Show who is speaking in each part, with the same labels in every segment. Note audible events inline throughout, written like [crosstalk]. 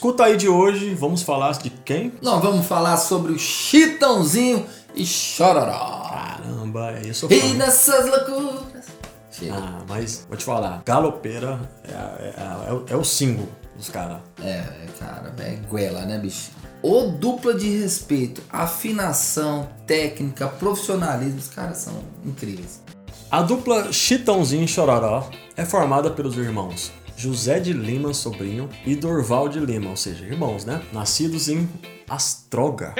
Speaker 1: escuta aí de hoje, vamos falar de quem?
Speaker 2: Nós vamos falar sobre o Chitãozinho e Chororó.
Speaker 1: Caramba, é isso.
Speaker 2: E nessas loucuras. Chega.
Speaker 1: Ah, mas vou te falar, Galopeira é, é, é, é o- é o símbolo dos caras.
Speaker 2: É, cara, é goela, né, bicho? Ô dupla de respeito, afinação, técnica, profissionalismo, os caras são incríveis.
Speaker 1: A dupla Chitãozinho e Chororó é formada pelos irmãos José de Lima Sobrinho e Dorval de Lima, ou seja, irmãos, né? Nascidos em Astroga.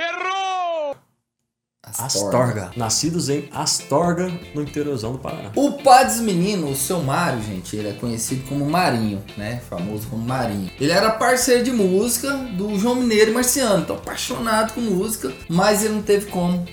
Speaker 1: Astorga. Nascidos em Astorga, no interiorzão do Paraná.
Speaker 2: O pai dos meninos, o seu Mário, gente, ele é conhecido como Marinho, né? Famoso como Marinho. Ele era parceiro de música do João Mineiro e Marciano, então apaixonado com música, mas ele não teve como.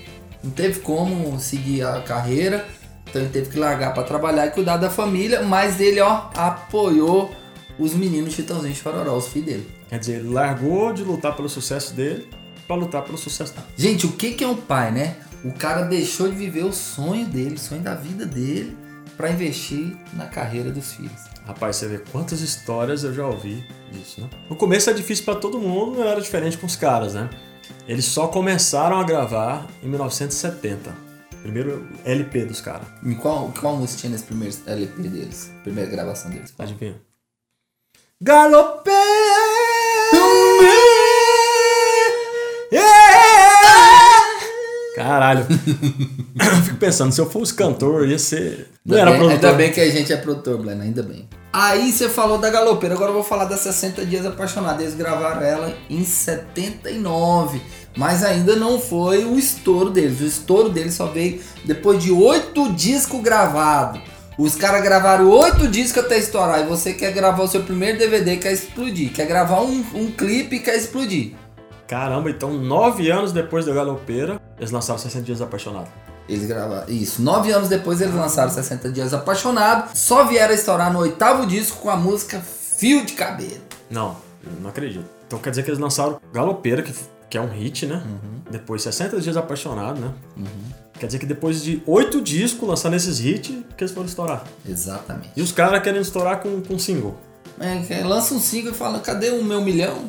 Speaker 2: Não teve como seguir a carreira, então ele teve que largar pra trabalhar e cuidar da família, mas ele, ó, apoiou os meninos Chitãozinho e Chororó, os filhos dele.
Speaker 1: Quer dizer, ele largou de lutar pelo sucesso dele pra lutar pelo sucesso dela.
Speaker 2: Gente, o que que é um pai, né? O cara deixou de viver o sonho dele, o sonho da vida dele, pra investir na carreira dos filhos.
Speaker 1: Rapaz, você vê quantas histórias eu já ouvi disso, né? No começo é difícil pra todo mundo, não era diferente com os caras, né? Eles só começaram a gravar em 1970. Primeiro LP dos caras.
Speaker 2: Qual, qual música tinha nesse primeiro LP deles? Primeira gravação deles? Qual?
Speaker 1: Adivinha? Galopeia! Caralho. [laughs] Eu Fico pensando, se eu fosse cantor, ia ser. Não
Speaker 2: Ainda
Speaker 1: era
Speaker 2: bem,
Speaker 1: produtor.
Speaker 2: ainda bem que a gente é produtor, Blena, ainda bem. Aí você falou da Galopeira, agora eu vou falar das 60 Dias Apaixonados. Eles gravaram ela em 79, mas ainda não foi o estouro deles. O estouro deles só veio depois de oito discos gravados. Os caras gravaram oito discos até estourar. E você quer gravar o seu primeiro DVD quer explodir. Quer gravar um, um clipe quer explodir.
Speaker 1: Caramba, então nove anos depois da Galopeira, eles lançaram 60 Dias Apaixonados.
Speaker 2: Eles gravaram. Isso. Nove anos depois eles lançaram 60 Dias Apaixonado. Só vieram a estourar no oitavo disco com a música Fio de Cabelo.
Speaker 1: Não, não acredito. Então quer dizer que eles lançaram Galopeira, que, que é um hit, né? Depois 60 Dias Apaixonado, né? Quer dizer que depois de oito discos lançando esses hits, que eles foram estourar.
Speaker 2: Exatamente.
Speaker 1: E os caras querendo estourar com, com single.
Speaker 2: É, lança um single e fala, cadê o meu milhão? [laughs]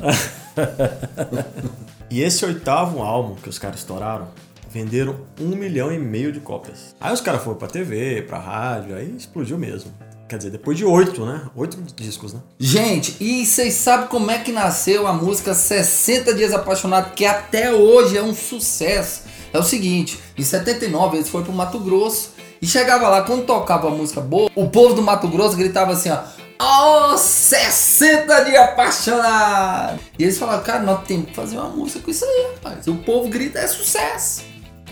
Speaker 1: E esse oitavo álbum que os caras estouraram, venderam um milhão e meio de cópias. Aí os caras foram pra TV, pra rádio, aí explodiu mesmo. Quer dizer, depois de oito, né? Oito discos, né?
Speaker 2: Gente, e vocês sabem como é que nasceu a música 60 Dias Apaixonado, que até hoje é um sucesso? É o seguinte, em 79 eles foram pro Mato Grosso e chegava lá, quando tocava a música boa, o povo do Mato Grosso gritava assim, ó. Oh, 60 dias apaixonado! E eles falaram, cara, nós temos que fazer uma música com isso aí, rapaz. O povo grita, é sucesso.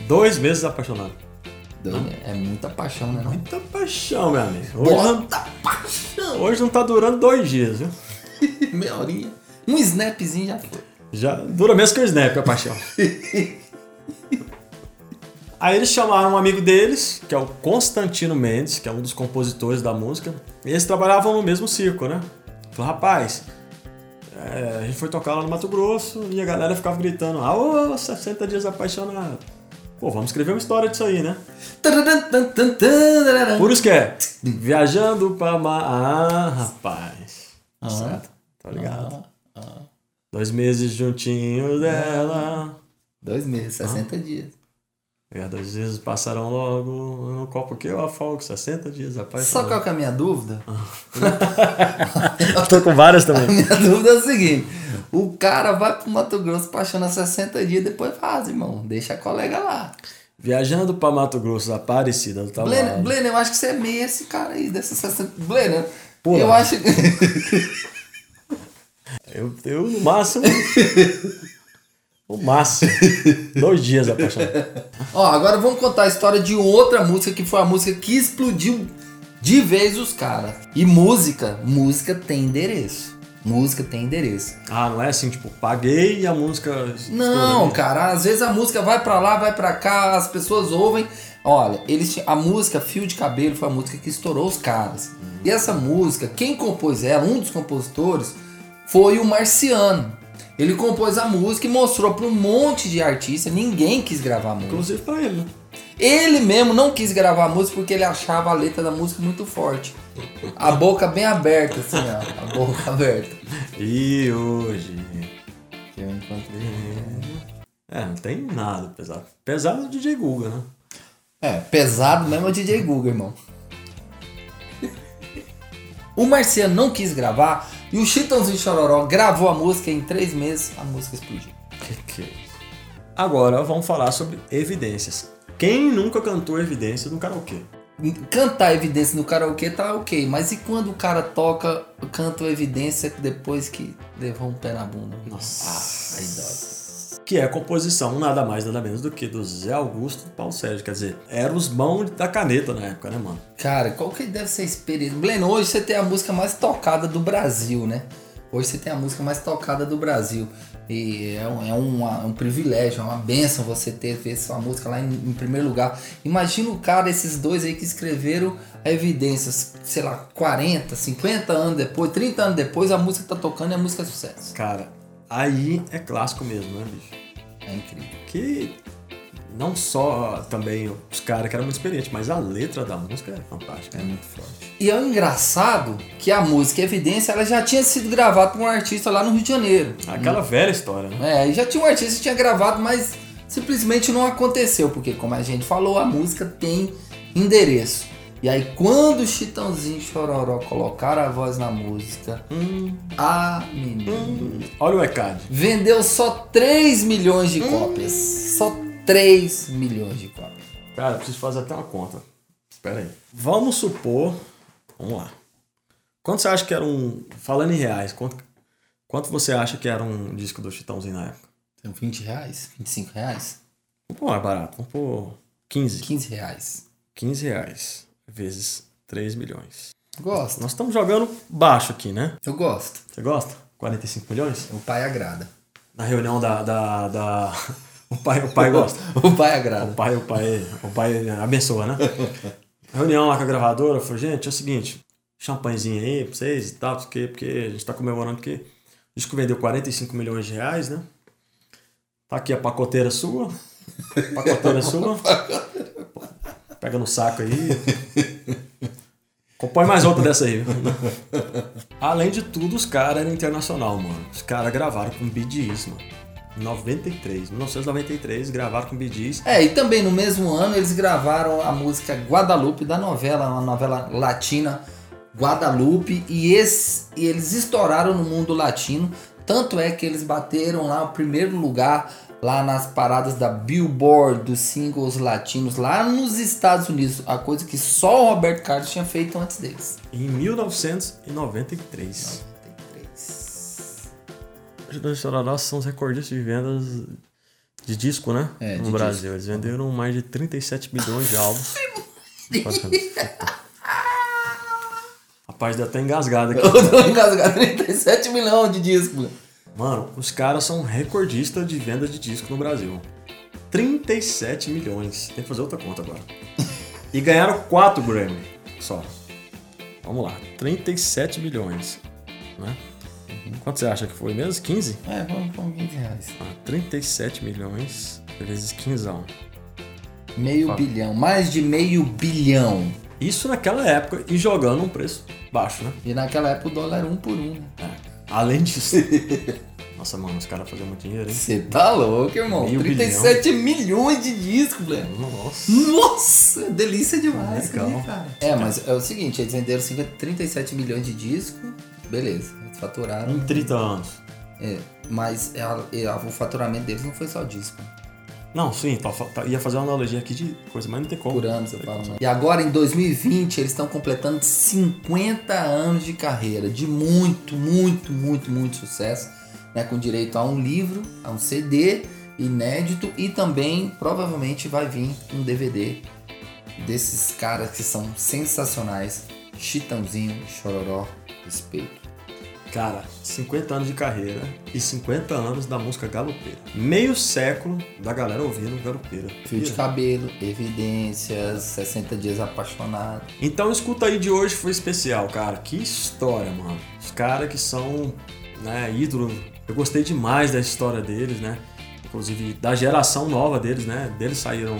Speaker 1: Dois meses apaixonado.
Speaker 2: É muita paixão, né? Não?
Speaker 1: Muita paixão, meu amigo. Hoje,
Speaker 2: Muita paixão!
Speaker 1: hoje não tá durando dois dias, viu? [laughs]
Speaker 2: Meia horinha. Um snapzinho já foi.
Speaker 1: Já dura menos que o Snap, a paixão. [laughs] Aí eles chamaram um amigo deles, que é o Constantino Mendes, que é um dos compositores da música. E eles trabalhavam no mesmo circo, né? Falou, rapaz, é, a gente foi tocar lá no Mato Grosso e a galera ficava gritando, ah, 60 dias apaixonado. Pô, vamos escrever uma história disso aí, né? Por isso que é, viajando pra... Ma... Ah, rapaz. Certo, tá ligado? Dois meses juntinho dela...
Speaker 2: Dois meses, 60 dias.
Speaker 1: É, dois dias passaram logo no copo que eu afogo, 60 dias, rapaz.
Speaker 2: Só qual que é a minha dúvida?
Speaker 1: Eu [laughs] tô com várias
Speaker 2: A
Speaker 1: também.
Speaker 2: minha dúvida é o seguinte: o cara vai pro Mato Grosso apaixona 60 dias, depois faz, irmão. Deixa a colega lá.
Speaker 1: Viajando pra Mato Grosso, Aparecida do
Speaker 2: Blenner,
Speaker 1: Taboado.
Speaker 2: Blenner, eu acho que você é meio esse cara aí, dessa 60. Blenner,
Speaker 1: Pô.
Speaker 2: eu acho que. [laughs]
Speaker 1: Eu, eu, no máximo. [laughs] o máximo. [laughs] Dois dias apaixonado.
Speaker 2: Ó, agora vamos contar a história de outra música que foi a música que explodiu de vez os caras. E música, música tem endereço. Música tem endereço.
Speaker 1: Ah, não é assim, tipo, paguei e a música.
Speaker 2: Não, cara, às vezes a música vai pra lá, vai pra cá, as pessoas ouvem. Olha, eles a música Fio de Cabelo foi a música que estourou os caras. E essa música, quem compôs ela, um dos compositores, foi o Marciano. Ele compôs a música e mostrou pra um monte de artistas, ninguém quis gravar a música.
Speaker 1: Inclusive pra ele, né?
Speaker 2: Ele mesmo não quis gravar a música porque ele achava a letra da música muito forte. A boca bem aberta, assim, ó. A boca [laughs] aberta.
Speaker 1: E hoje É, não tem nada pesado. Pesado é o DJ Guga, né?
Speaker 2: É, pesado mesmo é o DJ Google, irmão. O Marciano não quis gravar e o Chitãozinho Chororó gravou a música e em três meses a música explodiu.
Speaker 1: Que que é isso? Agora vamos falar sobre evidências. Quem nunca cantou evidências no karaokê?
Speaker 2: Cantar evidência no karaokê tá ok, mas e quando o cara toca, canta evidência depois que levou um pé na bunda?
Speaker 1: Nossa.
Speaker 2: Ah, aí dói.
Speaker 1: Que é a composição nada mais nada menos do que do Zé Augusto e Paulo Sérgio. Quer dizer, eram os mãos da caneta na época, né, mano?
Speaker 2: Cara, qual que deve ser a experiência? Glenn, hoje você tem a música mais tocada do Brasil, né? Hoje você tem a música mais tocada do Brasil. E é um, é uma- um privilégio, é uma benção você ter feito sua música lá em, em primeiro lugar. Imagina o cara, esses dois aí que escreveram a evidências, sei lá, 40, 50 anos depois, 30 anos depois, a música tá tocando e a música é sucesso.
Speaker 1: Cara, aí é clássico mesmo, né, bicho?
Speaker 2: É incrível.
Speaker 1: Que não só também os caras que eram muito experientes, mas a letra da música é fantástica.
Speaker 2: É muito forte. E é o engraçado que a música Evidência ela já tinha sido gravada por um artista lá no Rio de Janeiro.
Speaker 1: Aquela velha história, né?
Speaker 2: É, e já tinha um artista que tinha gravado, mas simplesmente não aconteceu, porque como a gente falou, a música tem endereço. E aí quando o Chitãozinho e Chororó colocaram a voz na música,
Speaker 1: Hum,
Speaker 2: ah, menino,
Speaker 1: olha o ECAD.
Speaker 2: vendeu só 3 milhões de cópias. Só 3 milhões de cópias.
Speaker 1: Cara, eu preciso fazer até uma conta. Espera aí. Vamos supor. Vamos lá. Quanto você acha que era um. Falando em reais, quanto, quanto você acha que era um disco do Chitãozinho na época?
Speaker 2: Tem 20 reais? 25 reais?
Speaker 1: Vamos pôr mais barato. Vamos pôr 15.
Speaker 2: 15 reais.
Speaker 1: 15 reais vezes 3 milhões.
Speaker 2: Gosto.
Speaker 1: Nós estamos jogando baixo aqui, né?
Speaker 2: Eu gosto.
Speaker 1: Você gosta? 45 milhões?
Speaker 2: O pai agrada.
Speaker 1: Na reunião da. da, da... [laughs] O, pai, o pai gosta. [laughs]
Speaker 2: O pai
Speaker 1: O
Speaker 2: agrada.
Speaker 1: pai, o pai, o pai abençoa, né? [laughs] Reunião lá com a gravadora, falou, gente, é o seguinte, champanhezinho aí pra vocês e tal, porque, porque a gente tá comemorando que o disco vendeu 45 milhões de reais, né? Tá aqui a pacoteira sua. Pacoteira sua. Pega no saco aí. Compõe mais outra dessa aí. Além de tudo, os caras eram internacional, mano. Os caras gravaram com Bee Gees, mano. Em 93, 1993, gravaram com Bee.
Speaker 2: É, e também no mesmo ano eles gravaram a música Guadalupe da novela, uma novela latina Guadalupe, e, esse, e eles estouraram no mundo latino. Tanto é que eles bateram lá o primeiro lugar lá nas paradas da Billboard dos singles latinos lá nos Estados Unidos, a coisa que só o Roberto Carlos tinha feito antes deles.
Speaker 1: Em 1993.
Speaker 2: 93.
Speaker 1: Os dois Chororós são os recordistas de vendas de disco, né?
Speaker 2: É,
Speaker 1: no Brasil. Eles venderam mais de 37 milhões de álbuns. [laughs] Rapaz, deu até engasgado aqui. [laughs]
Speaker 2: Eu tô engasgado 37 milhões de discos.
Speaker 1: Mano, os caras são recordistas de venda de disco no Brasil. 37 milhões. Tem que fazer outra conta agora. [laughs] E ganharam 4 Grammy só. Vamos lá. 37 milhões. Né? Quanto você acha que foi mesmo? 15?
Speaker 2: É, vamos, vamos 15 reais.
Speaker 1: Ah, 37 milhões vezes 15.
Speaker 2: Meio
Speaker 1: Fala.
Speaker 2: bilhão, mais de meio bilhão.
Speaker 1: Isso naquela época e jogando um preço baixo, né?
Speaker 2: E naquela época o dólar era um por um. né?
Speaker 1: É. Além disso. [laughs] Nossa, mano, os caras faziam muito dinheiro, hein?
Speaker 2: Você tá louco, irmão?
Speaker 1: Meio
Speaker 2: 37 milhões de discos, velho.
Speaker 1: Nossa.
Speaker 2: Nossa, delícia demais,
Speaker 1: Legal.
Speaker 2: aí, cara. É, mas é o seguinte, eles venderam 50, 37 milhões de discos, beleza. Eles faturaram.
Speaker 1: Em 30 anos.
Speaker 2: É, mas é a- é a- o faturamento deles não foi só disco.
Speaker 1: Não, sim, tá, tá- ia fazer uma analogia aqui de coisa, mas não tem como.
Speaker 2: Por anos, eu falo. Né? E agora, em 2020, eles estão completando 50 anos de carreira, de muito, muito, muito, muito sucesso, né? Com direito a um livro, a um CD inédito e também, provavelmente, vai vir um DVD desses caras que são sensacionais. Chitãozinho, Chororó, Respeito.
Speaker 1: Cara, 50 anos de carreira e 50 anos da música galopeira. Meio século da galera ouvindo galopeira.
Speaker 2: Fio de cabelo, Evidências, 60 Dias Apaixonado.
Speaker 1: Então, escuta aí de hoje foi especial, cara. Que história, mano. Os caras que são, né, ídolos. Eu gostei demais da história deles, né? Inclusive da geração nova deles, né? Deles saíram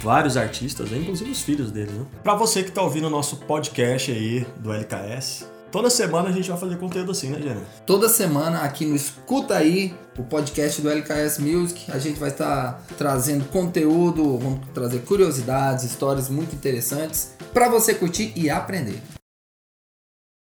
Speaker 1: vários artistas, né? inclusive os filhos deles, né? Pra você que tá ouvindo o nosso podcast aí do LKS, toda semana a gente vai fazer conteúdo assim, né, Gênero?
Speaker 2: Toda semana aqui no Escuta Aí, o podcast do LKS Music, a gente vai estar trazendo conteúdo, vamos trazer curiosidades, histórias muito interessantes para você curtir e aprender.